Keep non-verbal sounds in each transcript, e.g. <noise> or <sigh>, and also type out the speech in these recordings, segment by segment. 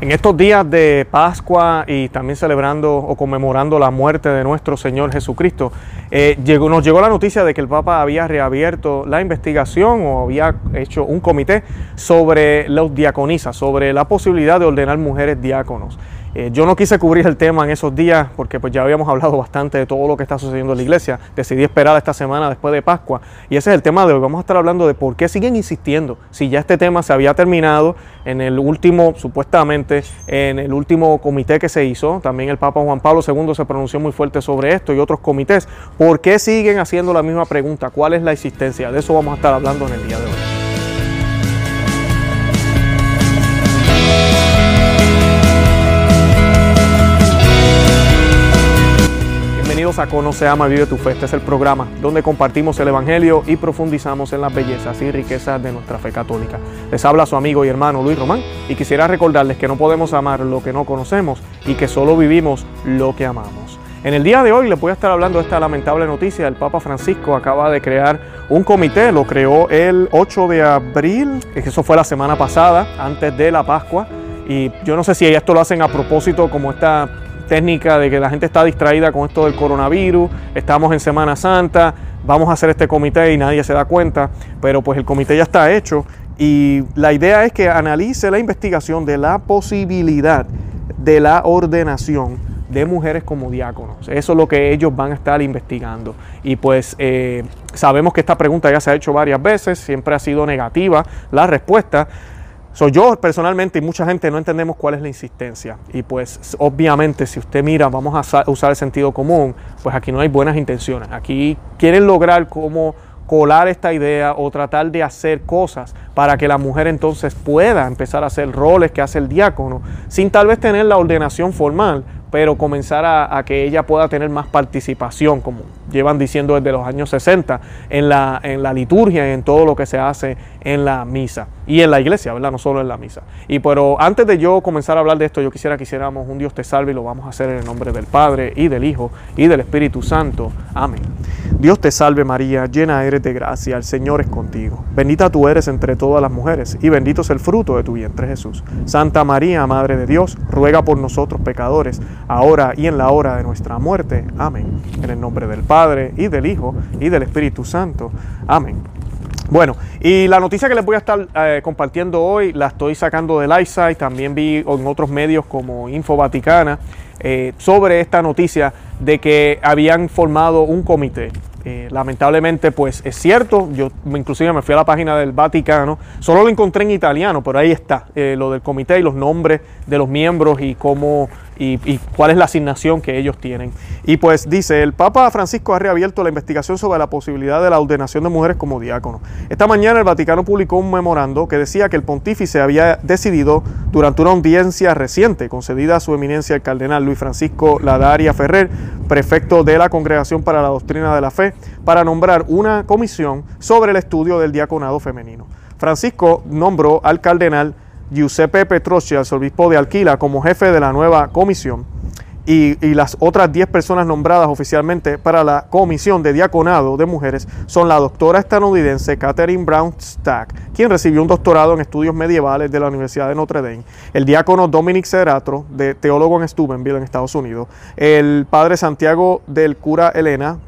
En estos días de Pascua y también celebrando o conmemorando la muerte de nuestro Señor Jesucristo, eh, llegó, nos llegó la noticia de que el Papa había reabierto la investigación o había hecho un comité sobre los diaconisas, sobre la posibilidad de ordenar mujeres diáconos. Eh, yo no quise cubrir el tema en esos días porque pues ya habíamos hablado bastante de todo lo que está sucediendo en la iglesia. Decidí esperar esta semana después de Pascua y ese es el tema de hoy. Vamos a estar hablando de por qué siguen insistiendo. Si ya este tema se había terminado en el último, supuestamente, en el último comité que se hizo, también el Papa Juan Pablo II se pronunció muy fuerte sobre esto y otros comités. ¿Por qué siguen haciendo la misma pregunta? ¿Cuál es la existencia? De eso vamos a estar hablando en el día de hoy. Bienvenidos a Conoce, Ama, Vive tu Fe. Este es el programa donde compartimos el Evangelio y profundizamos en las bellezas y riquezas de nuestra fe católica. Les habla su amigo y hermano Luis Román y quisiera recordarles que no podemos amar lo que no conocemos y que solo vivimos lo que amamos. En el día de hoy les voy a estar hablando de esta lamentable noticia. El Papa Francisco acaba de crear un comité, lo creó el 8 de abril, eso fue la semana pasada, antes de la Pascua. Y yo no sé si esto lo hacen a propósito como esta técnica de que la gente está distraída con esto del coronavirus, estamos en Semana Santa, vamos a hacer este comité y nadie se da cuenta, pero pues el comité ya está hecho y la idea es que analice la investigación de la posibilidad de la ordenación de mujeres como diáconos. Eso es lo que ellos van a estar investigando. Y pues eh, sabemos que esta pregunta ya se ha hecho varias veces, siempre ha sido negativa la respuesta. Soy yo personalmente y mucha gente no entendemos cuál es la insistencia. Y pues obviamente si usted mira, vamos a usar el sentido común, pues aquí no hay buenas intenciones. Aquí quieren lograr cómo colar esta idea o tratar de hacer cosas para que la mujer entonces pueda empezar a hacer roles que hace el diácono, sin tal vez tener la ordenación formal, pero comenzar a, que ella pueda tener más participación, como llevan diciendo desde los años 60, en la, en la liturgia y en todo lo que se hace en la misa y en la iglesia, ¿verdad? No solo en la misa. Y pero antes de yo comenzar a hablar de esto, yo quisiera que hiciéramos un Dios te salve y lo vamos a hacer en el nombre del Padre y del Hijo y del Espíritu Santo. Amén. Dios te salve María, llena eres de gracia, el Señor es contigo. Bendita tú eres entre todas las mujeres y bendito es el fruto de tu vientre Jesús. Santa María, Madre de Dios, ruega por nosotros pecadores, ahora y en la hora de nuestra muerte. Amén. En el nombre del Padre y del Hijo y del Espíritu Santo. Amén. Bueno, y la noticia que les voy a estar eh, compartiendo hoy la estoy sacando del ISA también vi en otros medios como Info Vaticana eh, sobre esta noticia de que habían formado un comité eh, lamentablemente, pues es cierto, yo inclusive me fui a la página del Vaticano, solo lo encontré en italiano, pero ahí está, eh, lo del comité y los nombres de los miembros y cómo y, cuál es la asignación que ellos tienen. Y pues dice, el Papa Francisco ha reabierto la investigación sobre la posibilidad de la ordenación de mujeres como diáconos. Esta mañana el Vaticano publicó un memorando que decía que el pontífice había decidido durante una audiencia reciente concedida a su eminencia el cardenal Luis Francisco Ladaria Ferrer, prefecto de la Congregación para la Doctrina de la Fe, para nombrar una comisión sobre el estudio del diaconado femenino. Francisco nombró al cardenal Giuseppe Petrocci, arzobispo de Alquila, como jefe de la nueva comisión y, las otras 10 personas nombradas oficialmente para la comisión de diaconado de mujeres son la doctora estadounidense Catherine Brown Stack, quien recibió un doctorado en estudios medievales de la Universidad de Notre Dame, el diácono Dominic Ceratro, de teólogo en Steubenville, en Estados Unidos, el padre Santiago del cura Elena,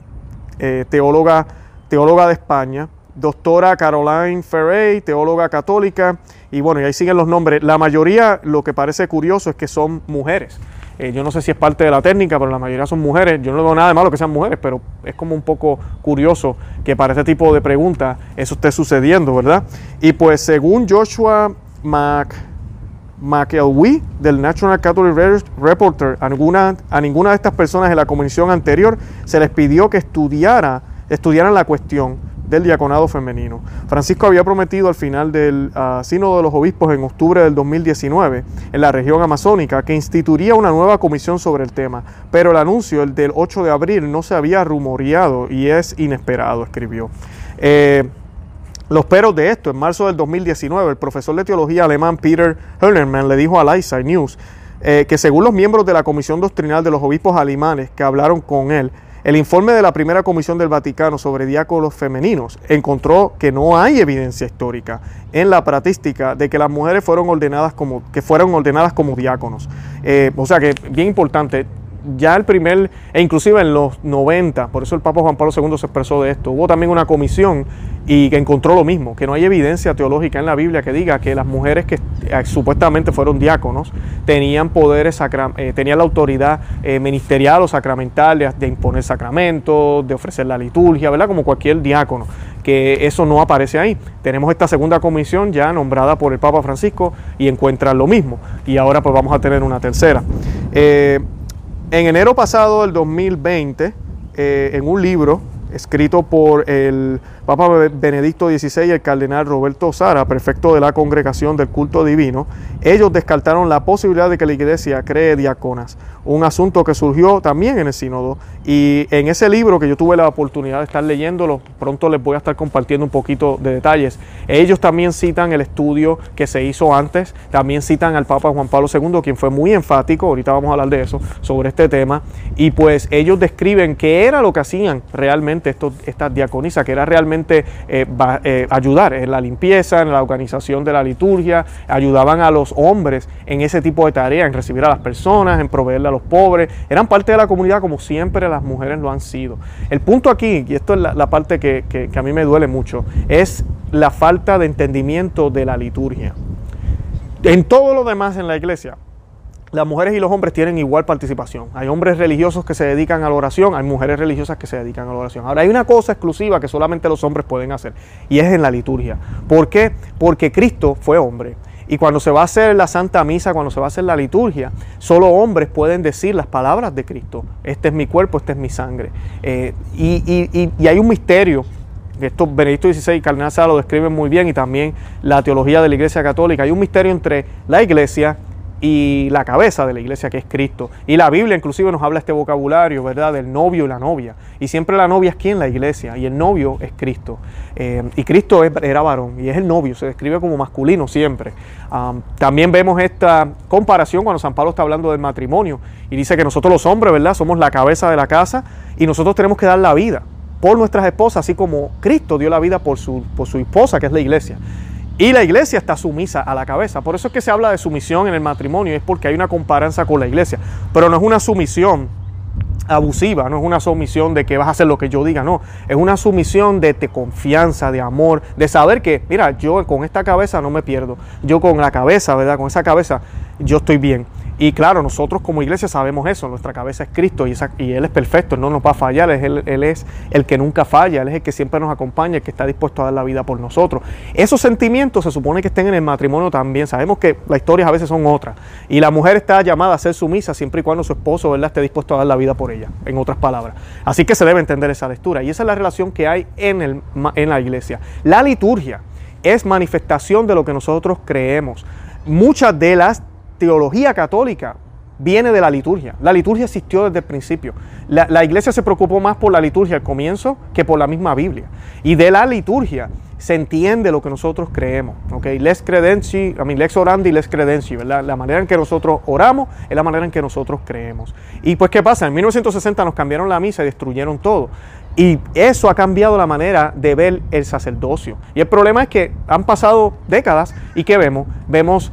eh, teóloga, teóloga de España, doctora Caroline Ferrey, teóloga católica, y bueno, y ahí siguen los nombres. La mayoría, lo que parece curioso es que son mujeres. Eh, yo no sé si es parte de la técnica, pero la mayoría son mujeres. Yo no veo nada de malo que sean mujeres, pero es como un poco curioso que para este tipo de preguntas eso esté sucediendo, ¿verdad? Y pues según Joshua Mac, McElwee del National Catholic Reporter, a ninguna, a ninguna de estas personas en la comisión anterior se les pidió que estudiara, estudiaran la cuestión del diaconado femenino. Francisco había prometido al final del uh, Sínodo de los Obispos en octubre del 2019 en la región amazónica que instituiría una nueva comisión sobre el tema, pero el anuncio, el del 8 de abril, no se había rumoreado y es inesperado, escribió. Eh, los peros de esto, en marzo del 2019, el profesor de teología alemán Peter Hörnermann le dijo a Inside News eh, que según los miembros de la Comisión Doctrinal de los Obispos Alemanes que hablaron con él, El informe de la primera comisión del Vaticano sobre diáconos femeninos encontró que no hay evidencia histórica en la práctica de que las mujeres fueron ordenadas como, que fueron ordenadas como diáconos. Eh, o sea que, bien importante, ya el primer, e inclusive en los 90, por eso el Papa Juan Pablo II se expresó de esto, hubo también una comisión y que encontró lo mismo, que no hay evidencia teológica en la Biblia que diga que las mujeres que eh, supuestamente fueron diáconos tenían poderes, eh, tenían la autoridad eh, ministerial o sacramental de, imponer sacramentos, de ofrecer la liturgia, ¿verdad? Como cualquier diácono, que eso no aparece ahí. Tenemos esta segunda comisión ya nombrada por el Papa Francisco y encuentra lo mismo. Y ahora pues vamos a tener una tercera. En enero pasado del 2020, eh, en un libro escrito por el Papa Benedicto XVI y el cardenal Roberto Sara, prefecto de la Congregación del Culto Divino, ellos descartaron la posibilidad de que la iglesia cree diáconas, un asunto que surgió también en el sínodo. Y en ese libro que yo tuve la oportunidad de estar leyéndolo, pronto les voy a estar compartiendo un poquito de detalles, ellos también citan el estudio que se hizo antes, también citan al Papa Juan Pablo II, quien fue muy enfático, ahorita vamos a hablar de eso, sobre este tema, y pues ellos describen qué era lo que hacían realmente estas diaconisas, que era realmente eh, eh, ayudar en la limpieza, en la organización de la liturgia, ayudaban a los hombres en ese tipo de tareas, en recibir a las personas, en proveerle a los pobres, eran parte de la comunidad como siempre las mujeres lo han sido. El punto aquí, y esto es la, parte que, que a mí me duele mucho, es la falta de entendimiento de la liturgia. En todo lo demás en la iglesia, las mujeres y los hombres tienen igual participación. Hay hombres religiosos que se dedican a la oración, hay mujeres religiosas que se dedican a la oración. Ahora hay una cosa exclusiva que solamente los hombres pueden hacer y es en la liturgia. ¿Por qué? Porque Cristo fue hombre. Y cuando se va a hacer la Santa Misa, cuando se va a hacer la liturgia, solo hombres pueden decir las palabras de Cristo. Este es mi cuerpo, este es mi sangre. Eh, y, hay un misterio esto Benedicto XVI y Cardenal Sala lo describen muy bien y también la teología de la Iglesia Católica. Hay un misterio entre la Iglesia y la cabeza de la iglesia que es Cristo. Y la Biblia inclusive nos habla este vocabulario, ¿verdad? Del novio y la novia. Y siempre la novia es quien? La iglesia. Y el novio es Cristo. Eh, y Cristo era varón y es el novio, se describe como masculino siempre. también vemos esta comparación cuando San Pablo está hablando del matrimonio y dice que nosotros los hombres, ¿verdad? Somos la cabeza de la casa y nosotros tenemos que dar la vida por nuestras esposas, así como Cristo dio la vida por su, por su esposa, que es la iglesia. Y la iglesia está sumisa a la cabeza. Por eso es que se habla de sumisión en el matrimonio, es porque hay una comparanza con la iglesia. Pero no es una sumisión abusiva, no es una sumisión de que vas a hacer lo que yo diga, no, es una sumisión de, confianza, de amor, de saber que, mira, yo con esta cabeza no me pierdo, yo con la cabeza, ¿verdad? Con esa cabeza yo estoy bien. Y claro, nosotros como iglesia sabemos eso, nuestra cabeza es Cristo y, y Él es perfecto, no nos va a fallar, él, él, es el que nunca falla, Él es el que siempre nos acompaña, el que está dispuesto a dar la vida por nosotros. Esos sentimientos se supone que estén en el matrimonio también, sabemos que las historias a veces son otras y la mujer está llamada a ser sumisa siempre y cuando su esposo ¿verdad? esté dispuesto a dar la vida por ella, en otras palabras. Así que se debe entender esa lectura y esa es la relación que hay en, el, en la iglesia. La liturgia es manifestación de lo que nosotros creemos. Muchas de las teología católica viene de la liturgia. La liturgia existió desde el principio. La, iglesia se preocupó más por la liturgia al comienzo que por la misma Biblia. Y de la liturgia se entiende lo que nosotros creemos. ¿okay? Les credenci, I mean, lex orandi, les credenci, ¿verdad? La manera en que nosotros oramos es la manera en que nosotros creemos. Y pues, ¿qué pasa? En 1960 nos cambiaron la misa y destruyeron todo. Y eso ha cambiado la manera de ver el sacerdocio. Y el problema es que han pasado décadas y ¿qué vemos? Vemos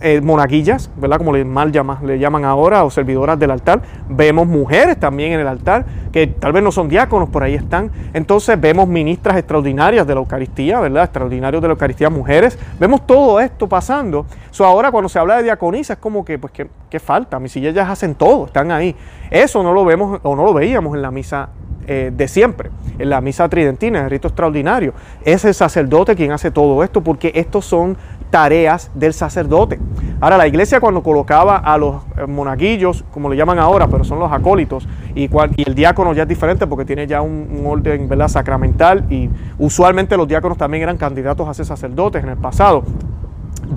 eh, monaguillas, ¿verdad? Como le, mal le llaman ahora, o servidoras del altar. Vemos mujeres también en el altar, que tal vez no son diáconos, por ahí están. Entonces vemos ministras extraordinarias de la Eucaristía, ¿verdad? Extraordinarios de la Eucaristía, mujeres. Vemos todo esto pasando. So, ahora cuando se habla de diaconisa es como que, pues, ¿qué, falta? Mis si ellas hacen todo, están ahí. Eso no lo vemos o no lo veíamos en la misa eh, de siempre, en la misa tridentina, el rito extraordinario. Es el sacerdote quien hace todo esto porque estos son tareas del sacerdote. Ahora, la iglesia cuando colocaba a los eh, monaguillos, como le llaman ahora, pero son los acólitos, y, el diácono ya es diferente porque tiene ya un, orden ¿verdad? sacramental y usualmente los diáconos también eran candidatos a ser sacerdotes en el pasado.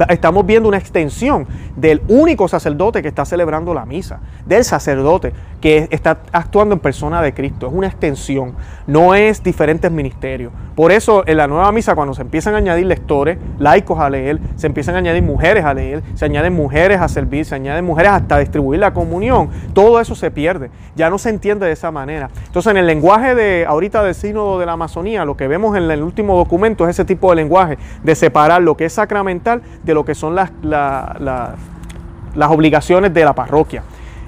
Estamos viendo una extensión del único sacerdote que está celebrando la misa, del sacerdote que está actuando en persona de Cristo. Es una extensión, no es diferentes ministerios. Por eso en la nueva misa, cuando se empiezan a añadir lectores, laicos a leer, se empiezan a añadir mujeres a leer, se añaden mujeres a servir, se añaden mujeres hasta distribuir la comunión, todo eso se pierde. Ya no se entiende de esa manera. Entonces en el lenguaje de ahorita del sínodo de la Amazonía, lo que vemos en el último documento es ese tipo de lenguaje de separar lo que es sacramental de lo que son las, las obligaciones de la parroquia.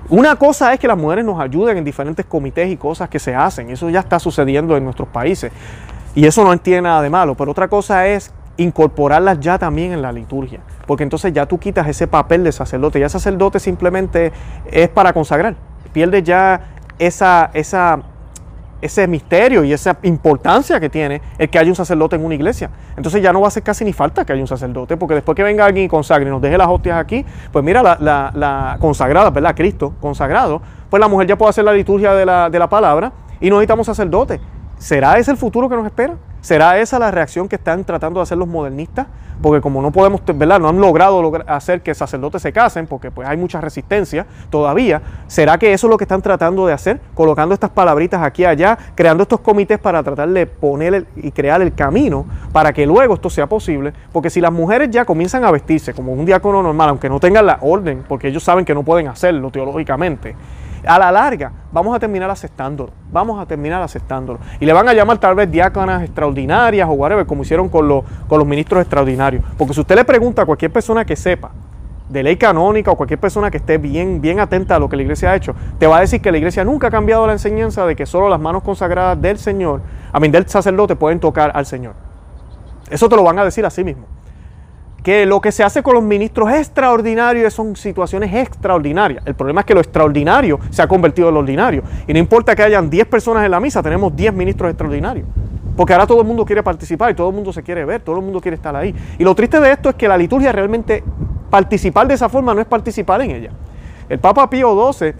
Una cosa es que las mujeres nos ayuden en diferentes comités y cosas que se hacen, eso ya está sucediendo en nuestros países. Y eso no tiene nada de malo, pero otra cosa es incorporarlas ya también en la liturgia, porque entonces ya tú quitas ese papel de sacerdote, ya sacerdote simplemente es para consagrar, pierde ya esa, esa ese misterio y esa importancia que tiene el que haya un sacerdote en una iglesia. Entonces ya no va a hacer casi ni falta que haya un sacerdote, porque después que venga alguien y consagre y nos deje las hostias aquí, pues mira, la, la, consagrada, ¿verdad? Cristo consagrado, pues la mujer ya puede hacer la liturgia de la, de la palabra y no necesitamos sacerdote. ¿Será ese el futuro que nos espera? ¿Será esa la reacción que están tratando de hacer los modernistas? Porque como no podemos, ¿verdad? No han logrado hacer que sacerdotes se casen, porque pues hay mucha resistencia todavía. ¿Será que eso es lo que están tratando de hacer? Colocando estas palabritas aquí y allá, creando estos comités para tratar de poner y crear el camino para que luego esto sea posible. Porque si las mujeres ya comienzan a vestirse como un diácono normal, aunque no tengan la orden, porque ellos saben que no pueden hacerlo teológicamente, a la larga vamos a terminar aceptándolo, vamos a terminar aceptándolo. Y le van a llamar tal vez diáconas extraordinarias o whatever, como hicieron con, los, con los ministros extraordinarios. Porque si usted le pregunta a cualquier persona que sepa de ley canónica o cualquier persona que esté bien, bien atenta a lo que la iglesia ha hecho, te va a decir que la iglesia nunca ha cambiado la enseñanza de que solo las manos consagradas del Señor, a mí del sacerdote, pueden tocar al Señor. Eso te lo van a decir a sí mismo que lo que se hace con los ministros es extraordinario son situaciones extraordinarias. El problema es que lo extraordinario se ha convertido en lo ordinario. Y no importa que hayan 10 personas en la misa, tenemos 10 ministros extraordinarios. Porque ahora todo el mundo quiere participar y todo el mundo se quiere ver, todo el mundo quiere estar ahí. Y lo triste de esto es que la liturgia realmente, participar de esa forma no es participar en ella. El Papa Pío XII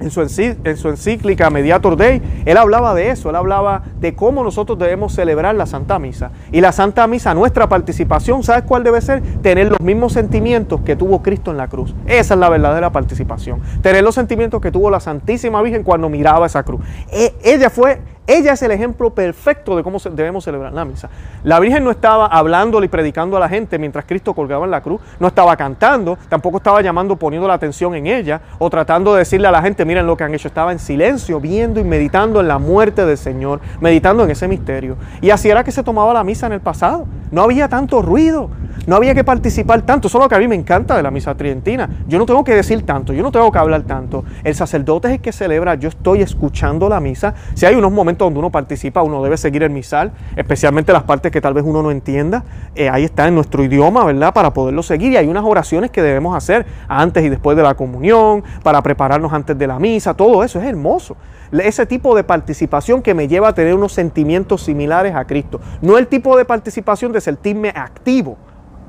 en su, en su, encíclica Mediator Dei, él hablaba de eso, él hablaba de cómo nosotros debemos celebrar la Santa Misa. Y la Santa Misa, nuestra participación, ¿sabes cuál debe ser? Tener los mismos sentimientos que tuvo Cristo en la cruz. Esa es la verdadera participación. Tener los sentimientos que tuvo la Santísima Virgen cuando miraba esa cruz. E, ella fue ella es el ejemplo perfecto de cómo debemos celebrar la misa. La Virgen no estaba hablándole y predicando a la gente mientras Cristo colgaba en la cruz, no estaba cantando, tampoco estaba llamando, poniendo la atención en ella o tratando de decirle a la gente, miren lo que han hecho. Estaba en silencio, viendo y meditando en la muerte del Señor, meditando en ese misterio. Y así era que se tomaba la misa en el pasado. No había tanto ruido, no había que participar tanto. Eso es lo que a mí me encanta de la misa tridentina. Yo no tengo que decir tanto, yo no tengo que hablar tanto. El sacerdote es el que celebra, yo estoy escuchando la misa. Si hay unos momentos donde uno participa, uno debe seguir el misal, especialmente las partes que tal vez uno no entienda. Eh, ahí está en nuestro idioma, ¿verdad? Para poderlo seguir. Y hay unas oraciones que debemos hacer antes y después de la comunión, para prepararnos antes de la misa. Todo eso es hermoso ese tipo de participación que me lleva a tener unos sentimientos similares a Cristo. No el tipo de participación de sentirme activo,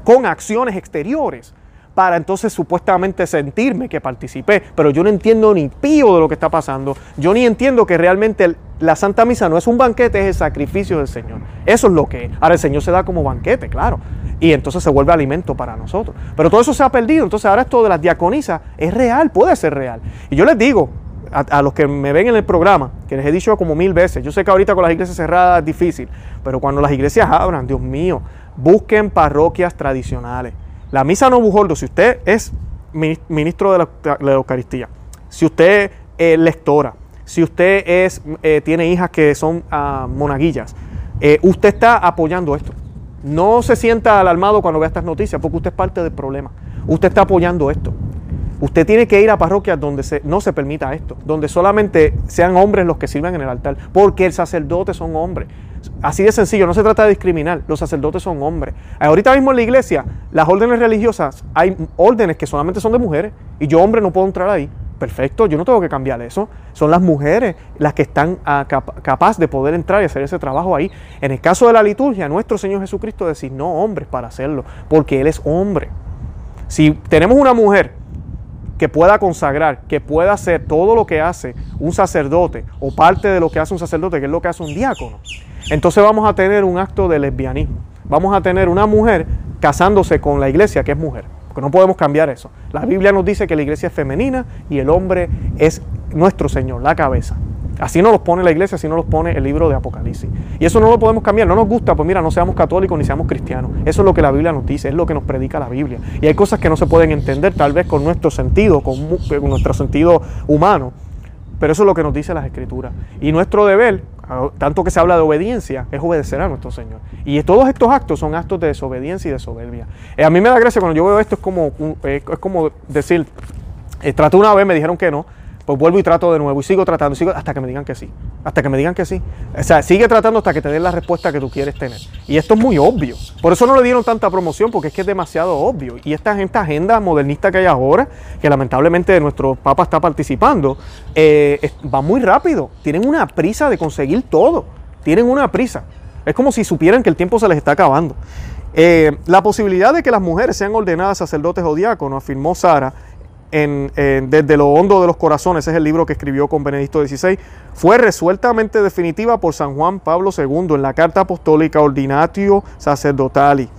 con acciones exteriores para entonces supuestamente sentirme que participé, pero yo no entiendo ni pío de lo que está pasando, yo ni entiendo que realmente la Santa Misa no es un banquete, es el sacrificio del Señor. Eso es lo que es. Ahora el Señor se da como banquete, claro, y entonces se vuelve alimento para nosotros. Pero todo eso se ha perdido, entonces ahora esto de las diaconisas es real, puede ser real. Y yo les digo, a, a, los que me ven en el programa, que les he dicho como mil veces, yo sé que ahorita con las iglesias cerradas es difícil, pero cuando las iglesias abran, Dios mío, busquen parroquias tradicionales. La misa no bujoldo, si usted es ministro de la, Eucaristía, si usted es lectora, si usted es, eh, tiene hijas que son ah, monaguillas, eh, usted está apoyando esto. No se sienta alarmado cuando vea estas noticias, porque usted es parte del problema. Usted está apoyando esto. Usted tiene que ir a parroquias donde no se permita esto, donde solamente sean hombres los que sirvan en el altar, porque el sacerdote son hombres. Así de sencillo, no se trata de discriminar, los sacerdotes son hombres. Ahorita mismo en la iglesia, las órdenes religiosas, hay órdenes que solamente son de mujeres y yo hombre no puedo entrar ahí. Perfecto, yo no tengo que cambiar eso. Son las mujeres las que están ah, capaces de poder entrar y hacer ese trabajo ahí. En el caso de la liturgia, nuestro Señor Jesucristo no hombres para hacerlo, porque Él es hombre. Si tenemos una mujer que pueda consagrar, que pueda hacer todo lo que hace un sacerdote o parte de lo que hace un sacerdote, que es lo que hace un diácono, entonces vamos a tener un acto de lesbianismo. Vamos a tener una mujer casándose con la iglesia, que es mujer. Porque no podemos cambiar eso. La Biblia nos dice que la iglesia es femenina y el hombre es nuestro Señor, la cabeza. Así nos los pone la iglesia, así nos los pone el libro de Apocalipsis. Y eso no lo podemos cambiar, no nos gusta, pues mira, no seamos católicos ni seamos cristianos. Eso es lo que la Biblia nos dice, es lo que nos predica la Biblia. Y hay cosas que no se pueden entender tal vez con nuestro sentido, con, con nuestro sentido humano. Pero eso es lo que nos dice las Escrituras. Y nuestro deber, tanto que se habla de obediencia, es obedecer a nuestro Señor. Y todos estos actos son actos de desobediencia y de soberbia. Eh, a mí me da gracia cuando yo veo esto, es como, es como decir, eh, traté una vez, me dijeron que no, pues vuelvo y trato de nuevo y sigo tratando, sigo hasta que me digan que sí, hasta que me digan que sí. O sea, sigue tratando hasta que te den la respuesta que tú quieres tener. Y esto es muy obvio. Por eso no le dieron tanta promoción, porque es que es demasiado obvio. Y esta, esta agenda modernista que hay ahora, que lamentablemente nuestro Papa está participando, eh, va muy rápido. Tienen una prisa de conseguir todo. Tienen una prisa. Es como si supieran que el tiempo se les está acabando. Eh, la posibilidad de que las mujeres sean ordenadas sacerdotes o diáconos, afirmó Sara, desde lo hondo de los corazones, es el libro que escribió con Benedicto XVI, fue resueltamente definitiva por San Juan Pablo II en la Carta Apostólica Ordinatio Sacerdotali,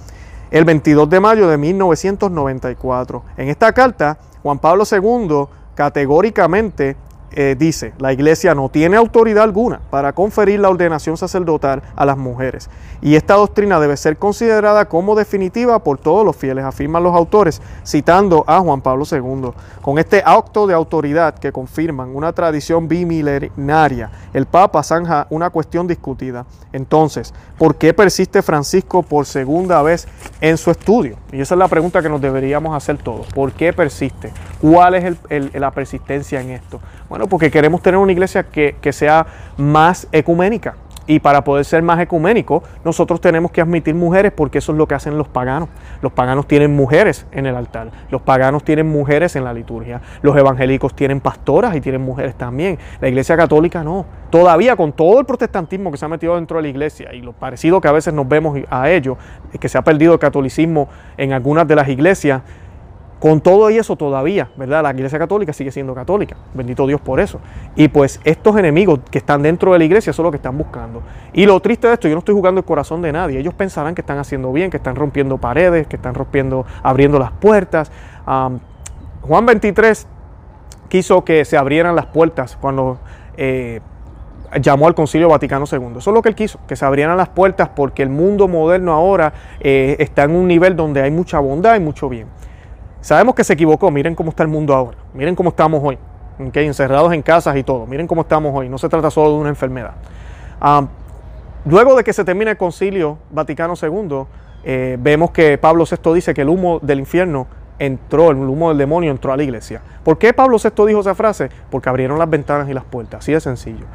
el 22 de mayo de 1994. En esta carta, Juan Pablo II categóricamente eh, dice, la iglesia no tiene autoridad alguna para conferir la ordenación sacerdotal a las mujeres y esta doctrina debe ser considerada como definitiva por todos los fieles, afirman los autores, citando a Juan Pablo II. Con este acto de autoridad que confirman una tradición bimilenaria, el Papa zanja una cuestión discutida. Entonces, ¿por qué persiste Francisco por segunda vez en su estudio? Y esa es la pregunta que nos deberíamos hacer todos. ¿Por qué persiste? ¿Cuál es la persistencia en esto? Bueno, porque queremos tener una iglesia que, sea más ecuménica. Y para poder ser más ecuménico, nosotros tenemos que admitir mujeres porque eso es lo que hacen los paganos. Los paganos tienen mujeres en el altar, los paganos tienen mujeres en la liturgia, los evangélicos tienen pastoras y tienen mujeres también. La iglesia católica no. Todavía con todo el protestantismo que se ha metido dentro de la iglesia y lo parecido que a veces nos vemos a ello, que se ha perdido el catolicismo en algunas de las iglesias, con todo y eso todavía, ¿verdad? La Iglesia Católica sigue siendo católica. Bendito Dios por eso. Y pues estos enemigos que están dentro de la iglesia son los que están buscando. Y lo triste de esto, yo no estoy jugando el corazón de nadie. Ellos pensarán que están haciendo bien, que están rompiendo paredes, que están rompiendo, abriendo las puertas. Juan 23 quiso que se abrieran las puertas cuando eh, llamó al Concilio Vaticano II. Eso es lo que él quiso, que se abrieran las puertas porque el mundo moderno ahora eh, está en un nivel donde hay mucha bondad y mucho bien. Sabemos que se equivocó, miren cómo está el mundo ahora, miren cómo estamos hoy, encerrados en casas y todo, miren cómo estamos hoy, no se trata solo de una enfermedad. Ah, luego de que se termine el concilio Vaticano II, eh, vemos que Pablo VI dice que el humo del infierno entró, el humo del demonio entró a la iglesia. ¿Por qué Pablo VI dijo esa frase? Porque abrieron las ventanas y las puertas, así de sencillo.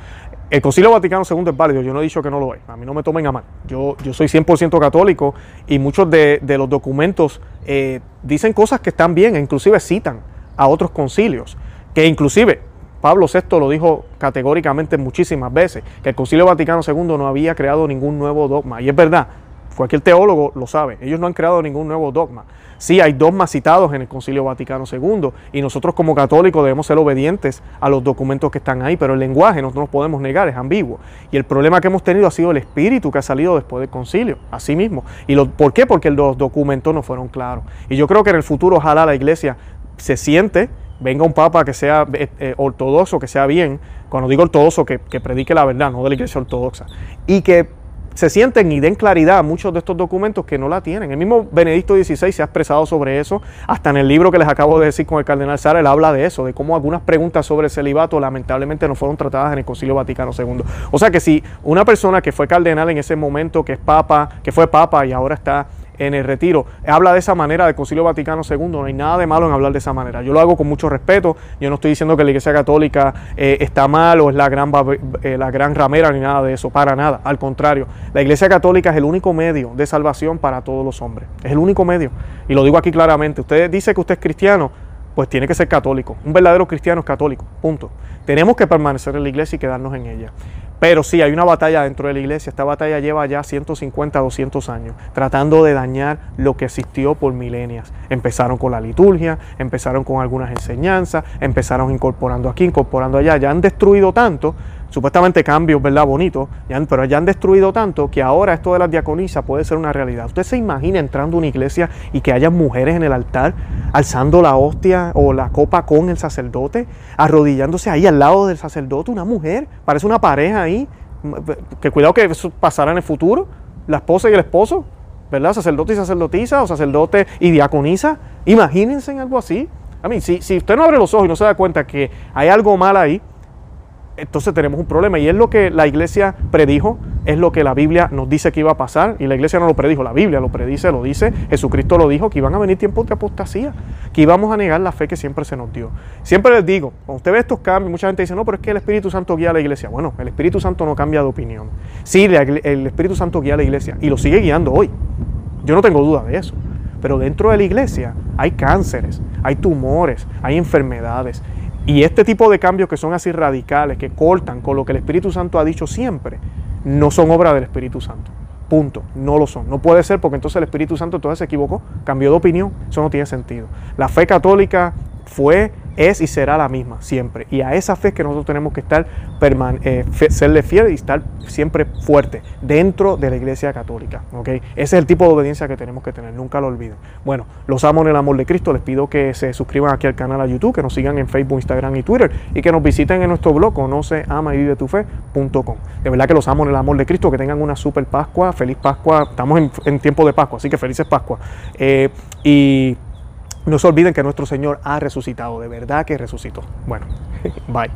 El Concilio Vaticano II es válido, yo no he dicho que no lo es, a mí no me tomen a mal. Yo, yo soy 100% católico y muchos de, los documentos eh, dicen cosas que están bien e inclusive citan a otros concilios, que inclusive Pablo VI lo dijo categóricamente muchísimas veces, que el Concilio Vaticano II no había creado ningún nuevo dogma. Y es verdad, cualquier teólogo lo sabe, ellos no han creado ningún nuevo dogma. Sí, hay dogmas citados en el Concilio Vaticano II y nosotros como católicos debemos ser obedientes a los documentos que están ahí, pero el lenguaje no nos podemos negar, es ambiguo. Y el problema que hemos tenido ha sido el espíritu que ha salido después del concilio, así mismo. ¿Y lo, por qué? Porque los documentos no fueron claros. Y yo creo que en el futuro ojalá la iglesia se siente venga un papa que sea eh, eh, ortodoxo, que sea bien, cuando digo ortodoxo, que, que, predique la verdad, no de la iglesia ortodoxa, y que se sienten y den claridad a muchos de estos documentos que no la tienen. El mismo Benedicto XVI se ha expresado sobre eso, hasta en el libro que les acabo de decir con el cardenal Sara, él habla de eso, de cómo algunas preguntas sobre el celibato lamentablemente no fueron tratadas en el Concilio Vaticano II. O sea que si una persona que fue cardenal en ese momento, que es papa, que fue papa y ahora está en el retiro. Habla de esa manera del Concilio Vaticano II, no hay nada de malo en hablar de esa manera. Yo lo hago con mucho respeto, yo no estoy diciendo que la Iglesia Católica eh, está mal o es la gran, eh, la gran ramera ni nada de eso, para nada, al contrario. La Iglesia Católica es el único medio de salvación para todos los hombres, es el único medio. Y lo digo aquí claramente, usted dice que usted es cristiano, pues tiene que ser católico. Un verdadero cristiano es católico, punto. Tenemos que permanecer en la iglesia y quedarnos en ella. Pero sí, hay una batalla dentro de la iglesia. Esta batalla lleva ya 150, 200 años, tratando de dañar lo que existió por milenias. Empezaron con la liturgia, empezaron con algunas enseñanzas, empezaron incorporando aquí, incorporando allá. Ya han destruido tanto supuestamente cambios, ¿verdad? Bonitos, pero ya han destruido tanto que ahora esto de las diaconisas puede ser una realidad. ¿Usted se imagina entrando a una iglesia y que haya mujeres en el altar alzando la hostia o la copa con el sacerdote, arrodillándose ahí al lado del sacerdote, una mujer, parece una pareja ahí, que cuidado que eso pasará en el futuro, la esposa y el esposo, ¿verdad? Sacerdote y sacerdotisa o sacerdote y diaconisa, imagínense en algo así. A mí, si, si usted no abre los ojos y no se da cuenta que hay algo mal ahí, entonces tenemos un problema. Y es lo que la iglesia predijo, es lo que la Biblia nos dice que iba a pasar. Y la iglesia no lo predijo, la Biblia lo predice, lo dice. Jesucristo lo dijo, que iban a venir tiempos de apostasía, que íbamos a negar la fe que siempre se nos dio. Siempre les digo, cuando usted ve estos cambios, mucha gente dice, no, pero es que el Espíritu Santo guía a la iglesia. Bueno, el Espíritu Santo no cambia de opinión. Sí, el Espíritu Santo guía a la iglesia y lo sigue guiando hoy. Yo no tengo duda de eso. Pero dentro de la iglesia hay cánceres, hay tumores, hay enfermedades. Y este tipo de cambios que son así radicales, que cortan con lo que el Espíritu Santo ha dicho siempre, no son obra del Espíritu Santo. Punto. No lo son. No puede ser porque entonces el Espíritu Santo entonces se equivocó, cambió de opinión. Eso no tiene sentido. La fe católica fue es y será la misma siempre. Y a esa fe que nosotros tenemos que estar, eh, serle fiel y estar siempre fuerte dentro de la iglesia católica. ¿okay? Ese es el tipo de obediencia que tenemos que tener, nunca lo olviden. Bueno, los amo en el amor de Cristo, les pido que se suscriban aquí al canal a YouTube, que nos sigan en Facebook, Instagram y Twitter y que nos visiten en nuestro blog conoce, ama y vive tu fe.com. De verdad que los amo en el amor de Cristo, que tengan una super Pascua, feliz Pascua, estamos en, tiempo de Pascua, así que felices Pascua. Eh, y no se olviden que nuestro Señor ha resucitado, de verdad que resucitó. Bueno, <laughs> bye.